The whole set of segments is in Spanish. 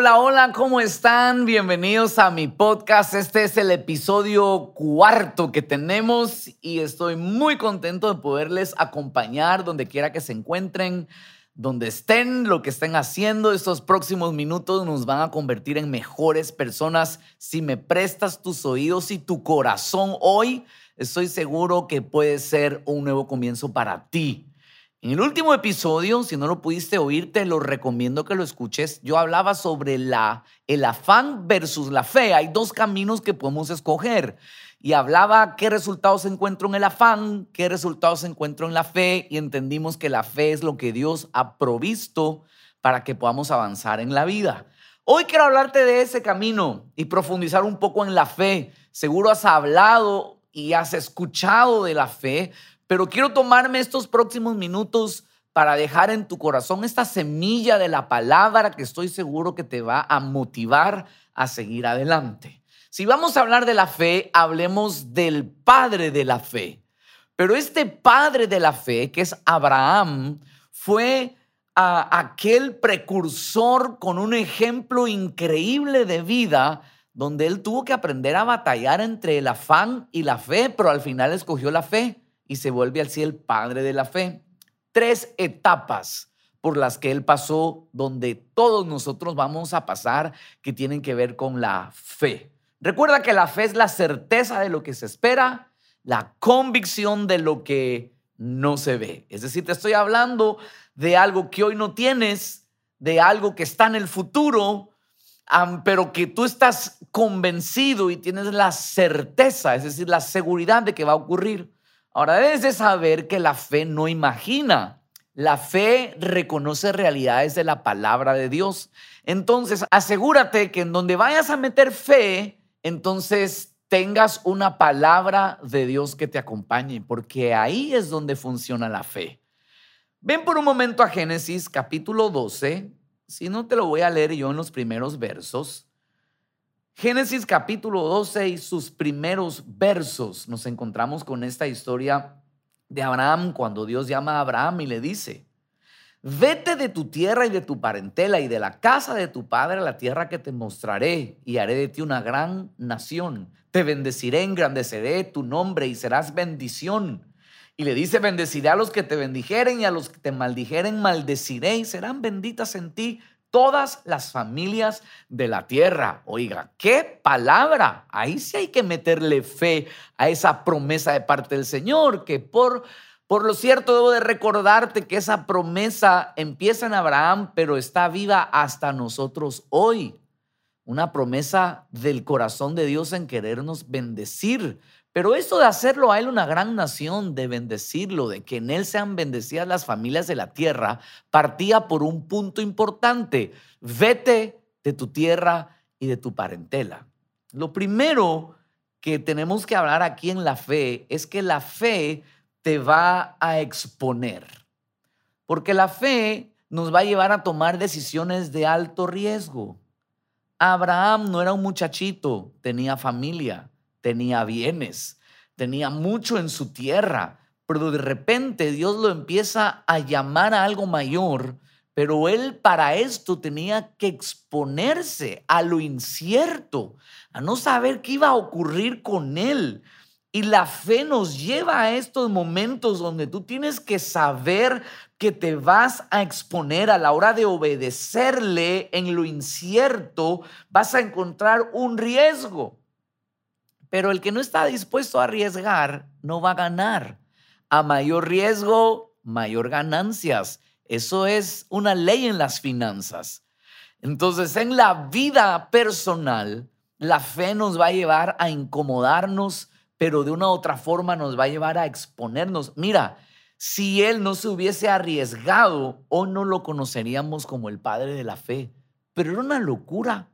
Hola, hola, ¿cómo están? Bienvenidos a mi podcast. Este es el episodio cuarto que tenemos y estoy muy contento de poderles acompañar donde quiera que se encuentren, donde estén, lo que estén haciendo. Estos próximos minutos nos van a convertir en mejores personas. Si me prestas tus oídos y tu corazón hoy, estoy seguro que puede ser un nuevo comienzo para ti. En el último episodio, si no lo pudiste oír, te lo recomiendo que lo escuches. Yo hablaba sobre la, el afán versus la fe. Hay dos caminos que podemos escoger. Y hablaba qué resultados encuentro en el afán, qué resultados encuentro en la fe. Y entendimos que la fe es lo que Dios ha provisto para que podamos avanzar en la vida. Hoy quiero hablarte de ese camino y profundizar un poco en la fe. Seguro has hablado y has escuchado de la fe, pero quiero tomarme estos próximos minutos para dejar en tu corazón esta semilla de la palabra que estoy seguro que te va a motivar a seguir adelante. Si vamos a hablar de la fe, hablemos del padre de la fe. Pero este padre de la fe, que es Abraham, fue aquel precursor con un ejemplo increíble de vida donde él tuvo que aprender a batallar entre el afán y la fe, pero al final escogió la fe y se vuelve así el padre de la fe. Tres etapas por las que él pasó, donde todos nosotros vamos a pasar, que tienen que ver con la fe. Recuerda que la fe es la certeza de lo que se espera, la convicción de lo que no se ve. Es decir, te estoy hablando de algo que hoy no tienes, de algo que está en el futuro, pero que tú estás convencido y tienes la certeza, es decir, la seguridad de que va a ocurrir. Ahora debes de saber que la fe no imagina. La fe reconoce realidades de la palabra de Dios. Entonces, asegúrate que en donde vayas a meter fe, entonces tengas una palabra de Dios que te acompañe, porque ahí es donde funciona la fe. Ven por un momento a Génesis capítulo 12. Si no te lo voy a leer yo en los primeros versos. Génesis capítulo 12 y sus primeros versos nos encontramos con esta historia de Abraham cuando Dios llama a Abraham y le dice, vete de tu tierra y de tu parentela y de la casa de tu padre a la tierra que te mostraré y haré de ti una gran nación. Te bendeciré, engrandeceré tu nombre y serás bendición. Y le dice, bendeciré a los que te bendijeren y a los que te maldijeren, maldeciré y serán benditas en ti todas las familias de la tierra. Oiga, qué palabra. Ahí sí hay que meterle fe a esa promesa de parte del Señor, que por, por lo cierto debo de recordarte que esa promesa empieza en Abraham, pero está viva hasta nosotros hoy. Una promesa del corazón de Dios en querernos bendecir pero esto de hacerlo a él una gran nación, de bendecirlo, de que en él sean bendecidas las familias de la tierra, partía por un punto importante. Vete de tu tierra y de tu parentela. Lo primero que tenemos que hablar aquí en la fe es que la fe te va a exponer. Porque la fe nos va a llevar a tomar decisiones de alto riesgo. Abraham no era un muchachito, tenía familia tenía bienes, tenía mucho en su tierra, pero de repente Dios lo empieza a llamar a algo mayor, pero él para esto tenía que exponerse a lo incierto, a no saber qué iba a ocurrir con él. Y la fe nos lleva a estos momentos donde tú tienes que saber que te vas a exponer a la hora de obedecerle en lo incierto, vas a encontrar un riesgo. Pero el que no está dispuesto a arriesgar no va a ganar. A mayor riesgo, mayor ganancias. Eso es una ley en las finanzas. Entonces, en la vida personal, la fe nos va a llevar a incomodarnos, pero de una u otra forma nos va a llevar a exponernos. Mira, si él no se hubiese arriesgado, o no lo conoceríamos como el padre de la fe. Pero era una locura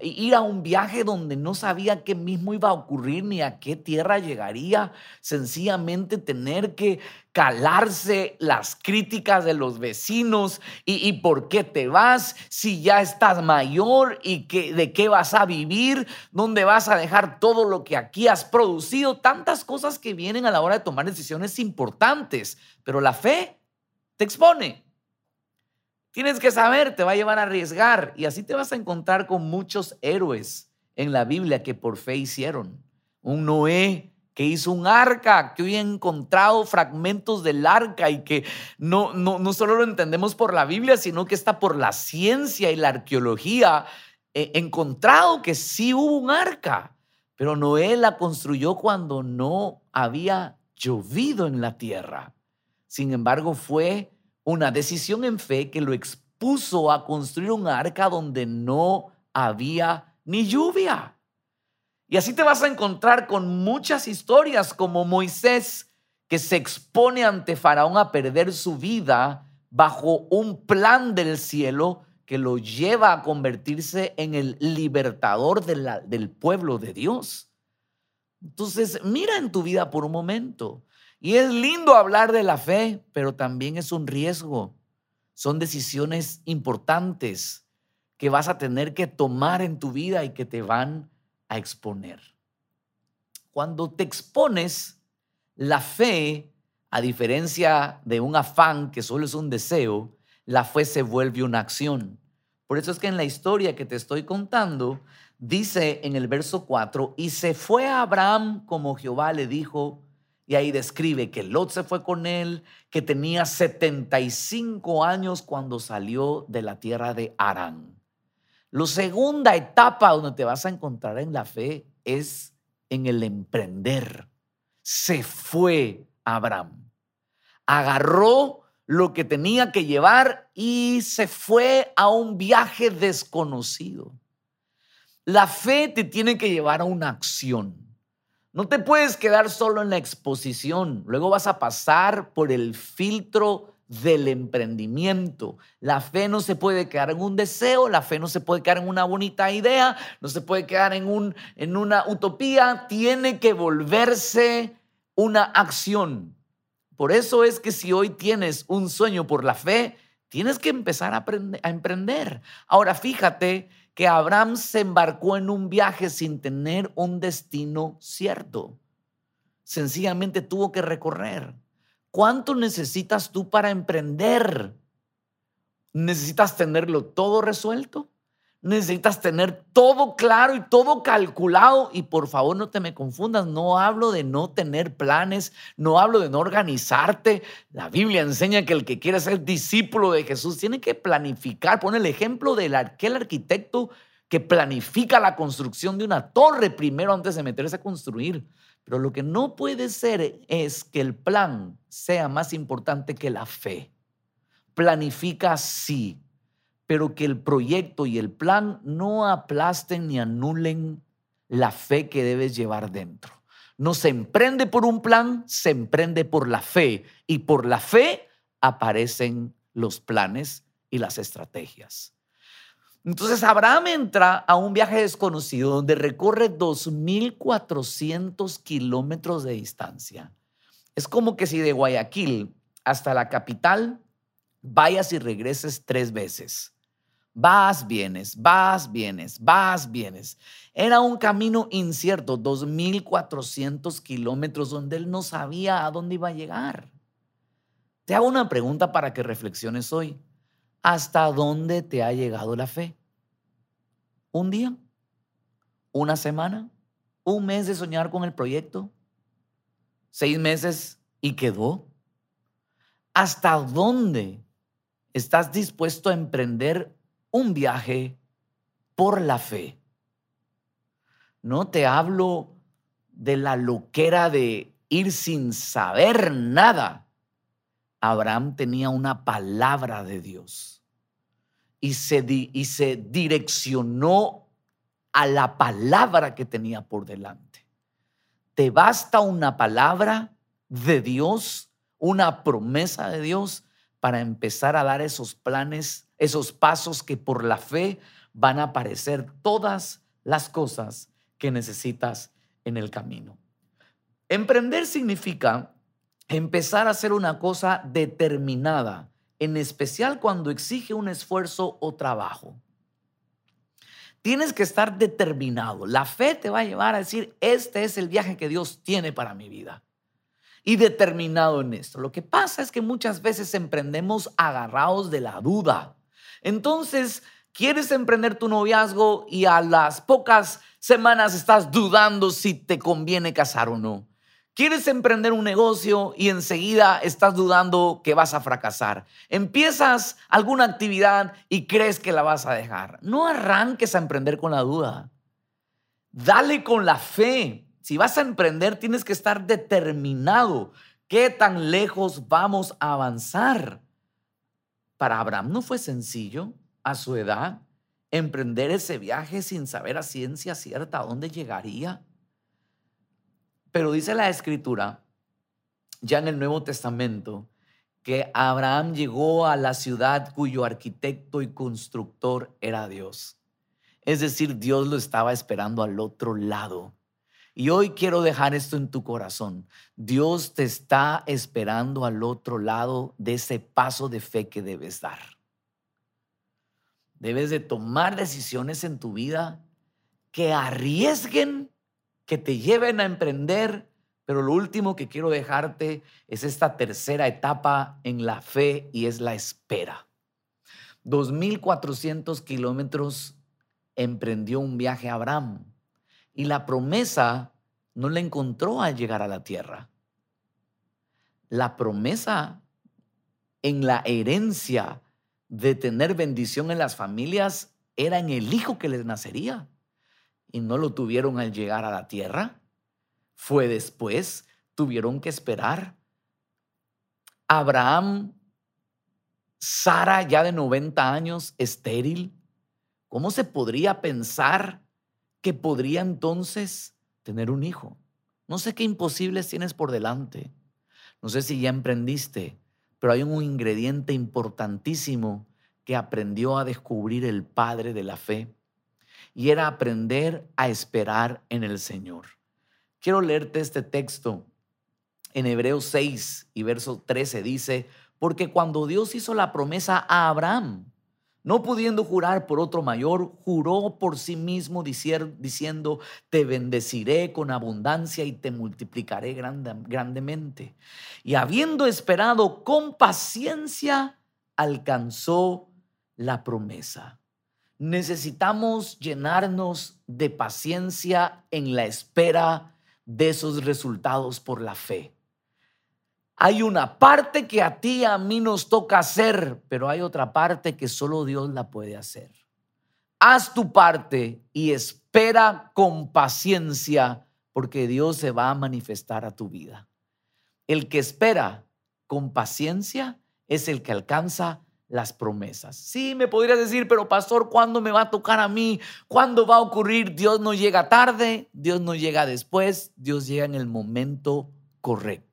ir a un viaje donde no sabía qué mismo iba a ocurrir ni a qué tierra llegaría, sencillamente tener que calarse las críticas de los vecinos y, por qué te vas, si ya estás mayor y que, de qué vas a vivir, dónde vas a dejar todo lo que aquí has producido, tantas cosas que vienen a la hora de tomar decisiones importantes, pero la fe te expone. Tienes que saber, te va a llevar a arriesgar y así te vas a encontrar con muchos héroes en la Biblia que por fe hicieron. Un Noé que hizo un arca, que hoy he encontrado fragmentos del arca y que no, no, no solo lo entendemos por la Biblia, sino que está por la ciencia y la arqueología encontrado que sí hubo un arca, pero Noé la construyó cuando no había llovido en la tierra. Sin embargo, fue una decisión en fe que lo expuso a construir un arca donde no había ni lluvia. Y así te vas a encontrar con muchas historias como Moisés, que se expone ante Faraón a perder su vida bajo un plan del cielo que lo lleva a convertirse en el libertador del pueblo de Dios. Entonces, mira en tu vida por un momento. Y es lindo hablar de la fe, pero también es un riesgo. Son decisiones importantes que vas a tener que tomar en tu vida y que te van a exponer. Cuando te expones, la fe, a diferencia de un afán que solo es un deseo, la fe se vuelve una acción. Por eso es que en la historia que te estoy contando, dice en el verso 4, y se fue a Abraham como Jehová le dijo, y ahí describe que Lot se fue con él, que tenía 75 años cuando salió de la tierra de Arán. La segunda etapa donde te vas a encontrar en la fe es en el emprender. Se fue Abraham. Agarró lo que tenía que llevar y se fue a un viaje desconocido. La fe te tiene que llevar a una acción. No te puedes quedar solo en la exposición, luego vas a pasar por el filtro del emprendimiento. La fe no se puede quedar en un deseo, la fe no se puede quedar en una bonita idea, no se puede quedar en, un, en una utopía, tiene que volverse una acción. Por eso es que si hoy tienes un sueño por la fe, tienes que empezar a, a emprender. Ahora fíjate que Abraham se embarcó en un viaje sin tener un destino cierto. Sencillamente tuvo que recorrer. ¿Cuánto necesitas tú para emprender? ¿Necesitas tenerlo todo resuelto? Necesitas tener todo claro y todo calculado. Y por favor no te me confundas, no hablo de no tener planes, no hablo de no organizarte. La Biblia enseña que el que quiere ser discípulo de Jesús tiene que planificar. Pone el ejemplo de aquel arquitecto que planifica la construcción de una torre primero antes de meterse a construir. Pero lo que no puede ser es que el plan sea más importante que la fe. Planifica sí, pero que el proyecto y el plan no aplasten ni anulen la fe que debes llevar dentro. No se emprende por un plan, se emprende por la fe y por la fe aparecen los planes y las estrategias. Entonces Abraham entra a un viaje desconocido donde recorre 2.400 kilómetros de distancia. Es como que si de Guayaquil hasta la capital vayas y regreses tres veces. Vas, vienes, vas, vienes, vas, vienes. Era un camino incierto, 2.400 kilómetros, donde él no sabía a dónde iba a llegar. Te hago una pregunta para que reflexiones hoy. ¿Hasta dónde te ha llegado la fe? ¿Un día? ¿Una semana? ¿Un mes de soñar con el proyecto? ¿Seis meses y quedó? ¿Hasta dónde estás dispuesto a emprender un viaje por la fe. No te hablo de la loquera de ir sin saber nada. Abraham tenía una palabra de Dios y se, y se direccionó a la palabra que tenía por delante. Te basta una palabra de Dios, una promesa de Dios para empezar a dar esos planes esos pasos que por la fe van a aparecer todas las cosas que necesitas en el camino. Emprender significa empezar a hacer una cosa determinada, en especial cuando exige un esfuerzo o trabajo. Tienes que estar determinado. La fe te va a llevar a decir, este es el viaje que Dios tiene para mi vida. Y determinado en esto. Lo que pasa es que muchas veces emprendemos agarrados de la duda Entonces, quieres emprender tu noviazgo y a las pocas semanas estás dudando si te conviene casar o no. Quieres emprender un negocio y enseguida estás dudando que vas a fracasar. Empiezas alguna actividad y crees que la vas a dejar. No arranques a emprender con la duda. Dale con la fe. Si vas a emprender, tienes que estar determinado. ¿Qué tan lejos vamos a avanzar? Para Abraham no fue sencillo a su edad emprender ese viaje sin saber a ciencia cierta a dónde llegaría. Pero dice la escritura, ya en el Nuevo Testamento, que Abraham llegó a la ciudad cuyo arquitecto y constructor era Dios. Es decir, Dios lo estaba esperando al otro lado. Y hoy quiero dejar esto en tu corazón. Dios te está esperando al otro lado de ese paso de fe que debes dar. Debes de tomar decisiones en tu vida que arriesguen, que te lleven a emprender, pero lo último que quiero dejarte es esta tercera etapa en la fe y es la espera. 2.400 kilómetros emprendió un viaje a Abraham y la promesa no la encontró al llegar a la tierra. La promesa en la herencia de tener bendición en las familias era en el hijo que les nacería. Y no lo tuvieron al llegar a la tierra. Fue después, tuvieron que esperar. Abraham, Sara ya de 90 años, estéril. ¿Cómo se podría pensar que podría entonces tener un hijo? No sé qué imposibles tienes por delante. No sé si ya emprendiste pero hay un ingrediente importantísimo que aprendió a descubrir el padre de la fe y era aprender a esperar en el Señor. Quiero leerte este texto en Hebreos 6 y verso 13 dice, porque cuando Dios hizo la promesa a Abraham, no pudiendo jurar por otro mayor, juró por sí mismo diciendo, te bendeciré con abundancia y te multiplicaré grandemente. Y habiendo esperado con paciencia, alcanzó la promesa. Necesitamos llenarnos de paciencia en la espera de esos resultados por la fe. Hay una parte que a ti y a mí nos toca hacer, pero hay otra parte que solo Dios la puede hacer. Haz tu parte y espera con paciencia porque Dios se va a manifestar a tu vida. El que espera con paciencia es el que alcanza las promesas. Sí, me podrías decir, pero pastor, ¿cuándo me va a tocar a mí? ¿Cuándo va a ocurrir? Dios no llega tarde, Dios no llega después, Dios llega en el momento correcto.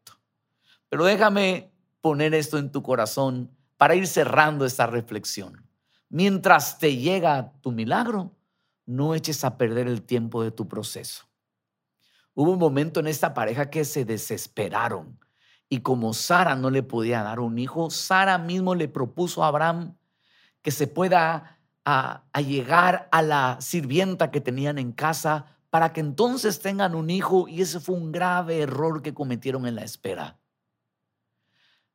Pero déjame poner esto en tu corazón para ir cerrando esta reflexión. Mientras te llega tu milagro, no eches a perder el tiempo de tu proceso. Hubo un momento en esta pareja que se desesperaron y como Sara no le podía dar un hijo, Sara mismo le propuso a Abraham que se pueda a, llegar a la sirvienta que tenían en casa para que entonces tengan un hijo y ese fue un grave error que cometieron en la espera.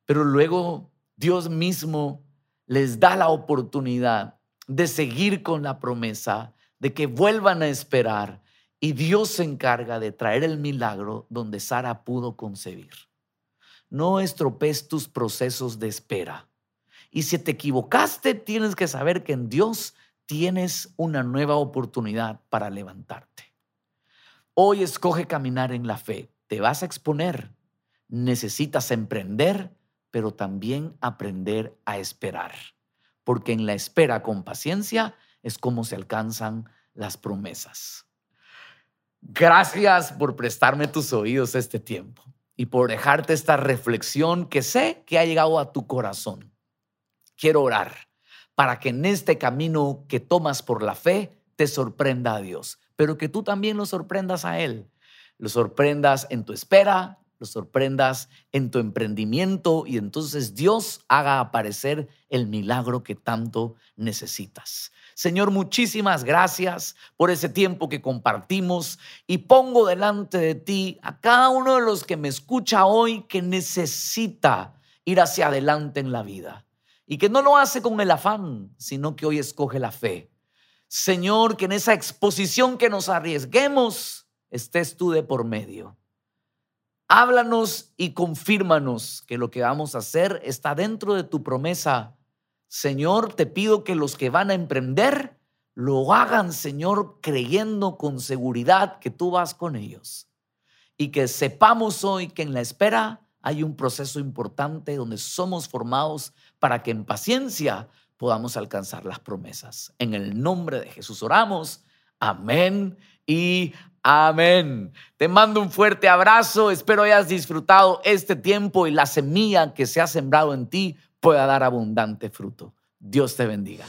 Pero luego Dios mismo les da la oportunidad de seguir con la promesa, de que vuelvan a esperar y Dios se encarga de traer el milagro donde Sara pudo concebir. No estropees tus procesos de espera. Y si te equivocaste, tienes que saber que en Dios tienes una nueva oportunidad para levantarte. Hoy escoge caminar en la fe. Te vas a exponer. Necesitas emprender pero también aprender a esperar, porque en la espera con paciencia es como se alcanzan las promesas. Gracias por prestarme tus oídos este tiempo y por dejarte esta reflexión que sé que ha llegado a tu corazón. Quiero orar para que en este camino que tomas por la fe te sorprenda a Dios, pero que tú también lo sorprendas a Él. Lo sorprendas en tu espera, sorprendas en tu emprendimiento y entonces Dios haga aparecer el milagro que tanto necesitas. Señor, muchísimas gracias por ese tiempo que compartimos y pongo delante de ti a cada uno de los que me escucha hoy que necesita ir hacia adelante en la vida. y que no lo hace con el afán, sino que hoy escoge la fe. Señor, que en esa exposición que nos arriesguemos, estés tú de por medio. Háblanos y confírmanos que lo que vamos a hacer está dentro de tu promesa. Señor, te pido que los que van a emprender lo hagan, Señor, creyendo con seguridad que tú vas con ellos. Y que sepamos hoy que en la espera hay un proceso importante donde somos formados para que en paciencia podamos alcanzar las promesas. En el nombre de Jesús oramos. Amén y amén. Te mando un fuerte abrazo. Espero hayas disfrutado este tiempo y la semilla que se ha sembrado en ti pueda dar abundante fruto. Dios te bendiga.